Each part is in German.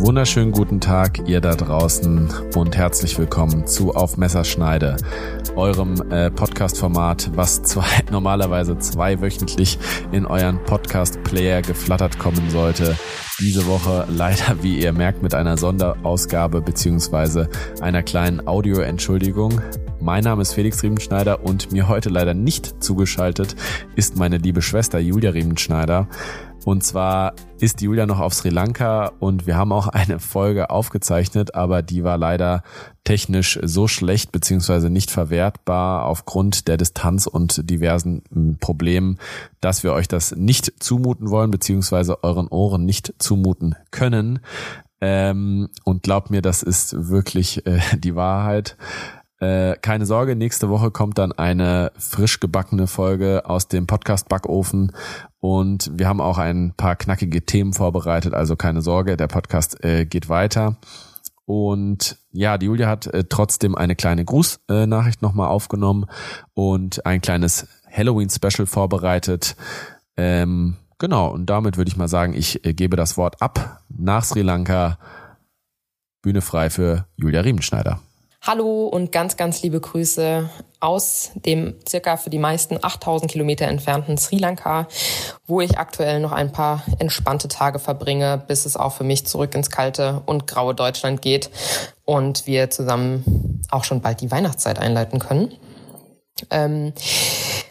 wunderschönen guten Tag, ihr da draußen und herzlich willkommen zu Auf Messerschneide, eurem äh, Podcast-Format, was zwei, normalerweise zweiwöchentlich in euren Podcast-Player geflattert kommen sollte. Diese Woche leider, wie ihr merkt, mit einer Sonderausgabe beziehungsweise einer kleinen Audio-Entschuldigung. Mein Name ist Felix Riemenschneider und mir heute leider nicht zugeschaltet ist meine liebe Schwester Julia Riemenschneider. Und zwar ist Julia noch auf Sri Lanka und wir haben auch eine Folge aufgezeichnet, aber die war leider technisch so schlecht beziehungsweise nicht verwertbar aufgrund der Distanz und diversen hm, Problemen, dass wir euch das nicht zumuten wollen beziehungsweise euren Ohren nicht zumuten können. Ähm, und glaubt mir, das ist wirklich äh, die Wahrheit. Äh, keine Sorge, nächste Woche kommt dann eine frisch gebackene Folge aus dem Podcast Backofen und wir haben auch ein paar knackige Themen vorbereitet, also keine Sorge, der Podcast äh, geht weiter. Und ja, die Julia hat äh, trotzdem eine kleine Grußnachricht nochmal aufgenommen und ein kleines Halloween-Special vorbereitet. Ähm, genau, und damit würde ich mal sagen, ich äh, gebe das Wort ab nach Sri Lanka. Bühne frei für Julia Riemenschneider. Hallo und ganz, ganz liebe Grüße aus dem circa für die meisten 8000 Kilometer entfernten Sri Lanka, wo ich aktuell noch ein paar entspannte Tage verbringe, bis es auch für mich zurück ins kalte und graue Deutschland geht und wir zusammen auch schon bald die Weihnachtszeit einleiten können. Ähm,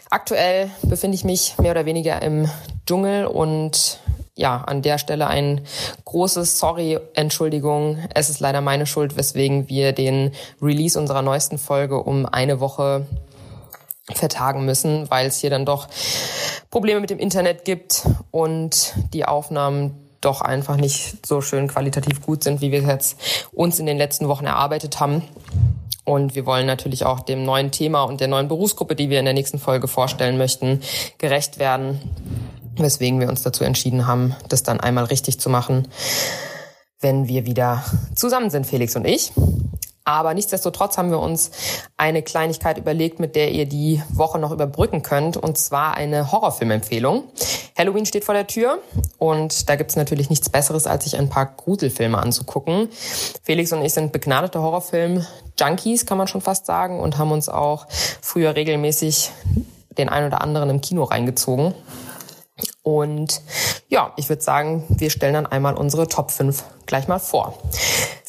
aktuell befinde ich mich mehr oder weniger im Dschungel und ja, an der Stelle ein großes Sorry, Entschuldigung. Es ist leider meine Schuld, weswegen wir den Release unserer neuesten Folge um eine Woche vertagen müssen, weil es hier dann doch Probleme mit dem Internet gibt und die Aufnahmen doch einfach nicht so schön qualitativ gut sind, wie wir es jetzt uns in den letzten Wochen erarbeitet haben. Und wir wollen natürlich auch dem neuen Thema und der neuen Berufsgruppe, die wir in der nächsten Folge vorstellen möchten, gerecht werden weswegen wir uns dazu entschieden haben, das dann einmal richtig zu machen, wenn wir wieder zusammen sind, Felix und ich. Aber nichtsdestotrotz haben wir uns eine Kleinigkeit überlegt, mit der ihr die Woche noch überbrücken könnt, und zwar eine Horrorfilmempfehlung. Halloween steht vor der Tür und da gibt's natürlich nichts Besseres, als sich ein paar Gruselfilme anzugucken. Felix und ich sind begnadete Horrorfilm-Junkies, kann man schon fast sagen, und haben uns auch früher regelmäßig den ein oder anderen im Kino reingezogen. Und ja, ich würde sagen, wir stellen dann einmal unsere Top 5 gleich mal vor.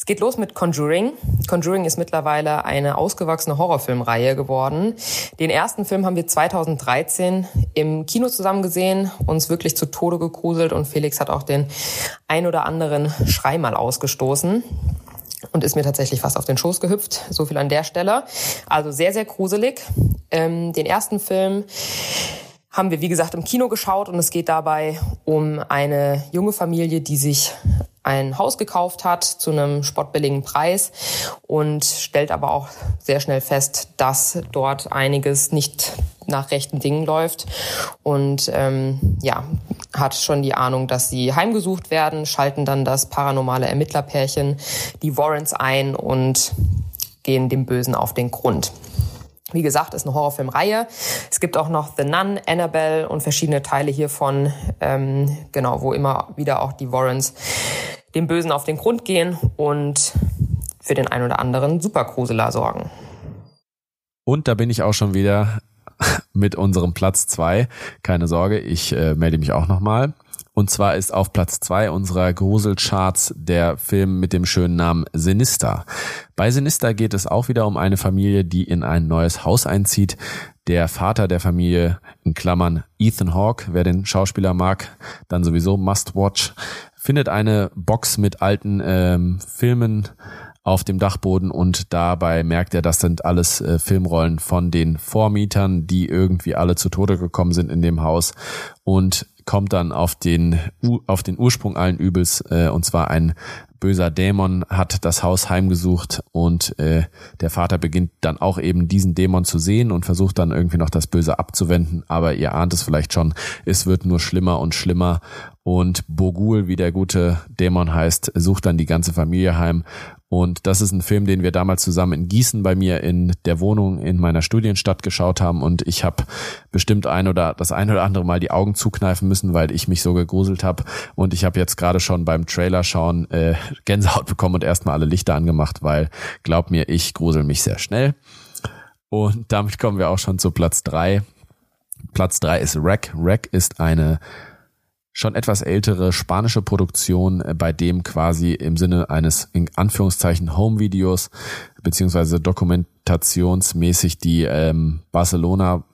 Es geht los mit Conjuring. Conjuring ist mittlerweile eine ausgewachsene Horrorfilmreihe geworden. Den ersten Film haben wir 2013 im Kino zusammen gesehen, uns wirklich zu Tode gegruselt und Felix hat auch den ein oder anderen Schrei mal ausgestoßen und ist mir tatsächlich fast auf den Schoß gehüpft. So viel an der Stelle. Also sehr, sehr gruselig. Ähm, den ersten Film haben wir, wie gesagt, im Kino geschaut und es geht dabei um eine junge Familie, die sich ein Haus gekauft hat zu einem spottbilligen Preis und stellt aber auch sehr schnell fest, dass dort einiges nicht nach rechten Dingen läuft und ähm, ja hat schon die Ahnung, dass sie heimgesucht werden, schalten dann das paranormale Ermittlerpärchen, die Warrants ein und gehen dem Bösen auf den Grund. Wie gesagt, ist eine Horrorfilmreihe. Es gibt auch noch The Nun, Annabelle und verschiedene Teile hiervon, ähm, genau, wo immer wieder auch die Warrens dem Bösen auf den Grund gehen und für den ein oder anderen Supergruseler sorgen. Und da bin ich auch schon wieder mit unserem Platz zwei. Keine Sorge, ich äh, melde mich auch nochmal. Und zwar ist auf Platz zwei unserer Gruselcharts der Film mit dem schönen Namen Sinister. Bei Sinister geht es auch wieder um eine Familie, die in ein neues Haus einzieht. Der Vater der Familie, in Klammern Ethan Hawke, wer den Schauspieler mag, dann sowieso Must Watch, findet eine Box mit alten ähm, Filmen auf dem Dachboden und dabei merkt er, das sind alles äh, Filmrollen von den Vormietern, die irgendwie alle zu Tode gekommen sind in dem Haus und kommt dann auf den, auf den Ursprung allen Übels, äh, und zwar ein böser Dämon hat das Haus heimgesucht und äh, der Vater beginnt dann auch eben diesen Dämon zu sehen und versucht dann irgendwie noch das Böse abzuwenden, aber ihr ahnt es vielleicht schon, es wird nur schlimmer und schlimmer und Bogul, wie der gute Dämon heißt, sucht dann die ganze Familie heim Und das ist ein Film, den wir damals zusammen in Gießen bei mir in der Wohnung in meiner Studienstadt geschaut haben. Und ich habe bestimmt ein oder das ein oder andere Mal die Augen zukneifen müssen, weil ich mich so gegruselt habe. Und ich habe jetzt gerade schon beim Trailer schauen äh, Gänsehaut bekommen und erstmal alle Lichter angemacht, weil glaub mir, ich grusel mich sehr schnell. Und damit kommen wir auch schon zu Platz drei. Platz drei ist Rack. Rack ist eine schon etwas ältere spanische Produktion, äh, bei dem quasi im Sinne eines in Anführungszeichen Home-Videos beziehungsweise dokumentationsmäßig die ähm, Barcelona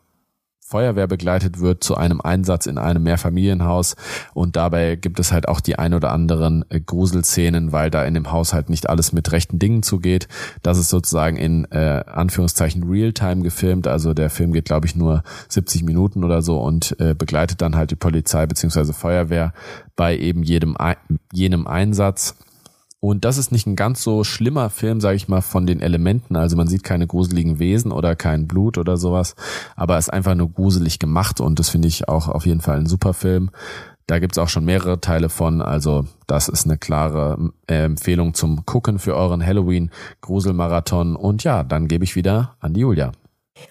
Feuerwehr begleitet wird zu einem Einsatz in einem Mehrfamilienhaus. Und dabei gibt es halt auch die ein oder anderen äh, Gruselszenen, weil da in dem Haus halt nicht alles mit rechten Dingen zugeht. Das ist sozusagen in äh, Anführungszeichen Realtime gefilmt, also der Film geht glaube ich nur 70 Minuten oder so und äh, begleitet dann halt die Polizei beziehungsweise Feuerwehr bei eben jedem jenem Einsatz und das ist nicht ein ganz so schlimmer Film, sage ich mal, von den Elementen. Also man sieht keine gruseligen Wesen oder kein Blut oder sowas, aber ist einfach nur gruselig gemacht und das finde ich auch auf jeden Fall ein super Film. Da gibt's auch schon mehrere Teile von, also das ist eine klare äh, Empfehlung zum Gucken für euren Halloween-Gruselmarathon. Und ja, dann gebe ich wieder an die Julia.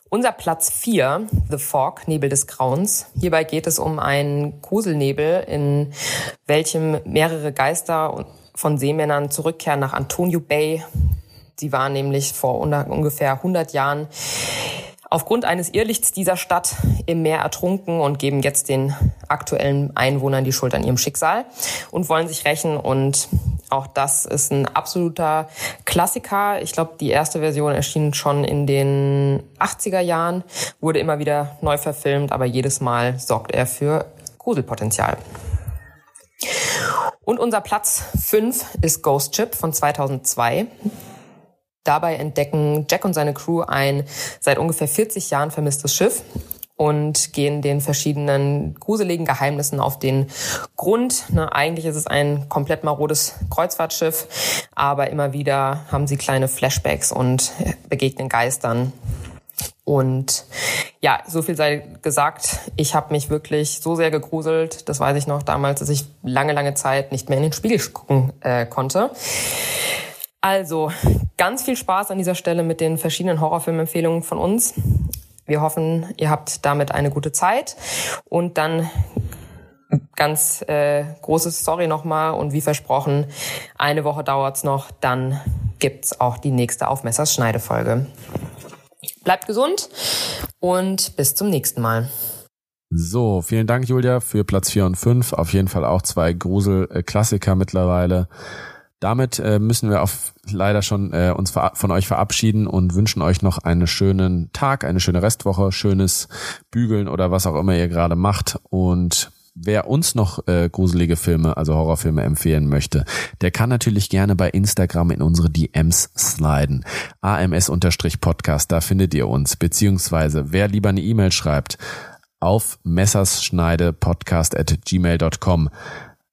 Unser Platz 4, The Fog, Nebel des Grauens. Hierbei geht es um einen Gruselnebel, in welchem mehrere Geister von Seemännern zurückkehren nach Antonio Bay. Sie waren nämlich vor ungefähr 100 Jahren aufgrund eines Irrlichts dieser Stadt im Meer ertrunken und geben jetzt den aktuellen Einwohnern die Schuld an ihrem Schicksal und wollen sich rächen. Und auch das ist ein absoluter Klassiker. Ich glaube, die erste Version erschien schon in den 80er Jahren, wurde immer wieder neu verfilmt, aber jedes Mal sorgt er für Gruselpotenzial. Und unser Platz 5 ist Ghost Ship von 2002. Dabei entdecken Jack und seine Crew ein seit ungefähr 40 Jahren vermisstes Schiff und gehen den verschiedenen gruseligen Geheimnissen auf den Grund. Na, eigentlich ist es ein komplett marodes Kreuzfahrtschiff, aber immer wieder haben sie kleine Flashbacks und begegnen Geistern. Und ja, so viel sei gesagt. Ich habe mich wirklich so sehr gegruselt. Das weiß ich noch damals, dass ich lange, lange Zeit nicht mehr in den Spiegel gucken äh, konnte. Also ganz viel Spaß an dieser Stelle mit den verschiedenen Horrorfilmempfehlungen von uns. Wir hoffen, ihr habt damit eine gute Zeit. Und dann ganz äh, großes Sorry nochmal und wie versprochen, eine Woche dauert's noch, dann gibt's auch die nächste Auf Messers Schneidefolge. Bleibt gesund und bis zum nächsten Mal. So, vielen Dank, Julia, für Platz 4 und 5. Auf jeden Fall auch zwei Grusel-Klassiker mittlerweile. Damit äh, müssen wir auf, leider schon äh, uns von euch verabschieden und wünschen euch noch einen schönen Tag, eine schöne Restwoche, schönes Bügeln oder was auch immer ihr gerade macht. Und wer uns noch äh, gruselige Filme, also Horrorfilme empfehlen möchte, der kann natürlich gerne bei Instagram in unsere DMs sliden. AMS-Podcast, da findet ihr uns. Beziehungsweise, wer lieber eine E-Mail schreibt, auf messersschneidepodcast at gmail.com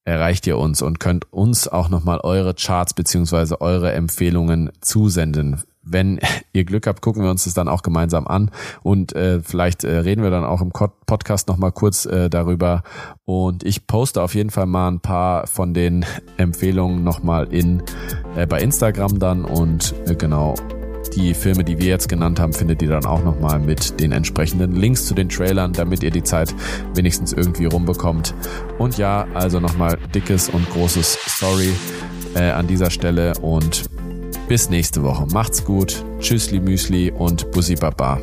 erreicht ihr uns und könnt uns auch nochmal eure Charts beziehungsweise eure Empfehlungen zusenden wenn ihr Glück habt, gucken wir uns das dann auch gemeinsam an und äh, vielleicht äh, reden wir dann auch im Podcast nochmal kurz äh, darüber. Und ich poste auf jeden Fall mal ein paar von den Empfehlungen nochmal in äh, bei Instagram dann und äh, genau die Filme, die wir jetzt genannt haben, findet ihr dann auch nochmal mit den entsprechenden Links zu den Trailern, damit ihr die Zeit wenigstens irgendwie rumbekommt. Und ja, also nochmal dickes und großes Sorry äh, an dieser Stelle und bis nächste Woche. Macht's gut. Tschüssli Müsli und Bussi Baba.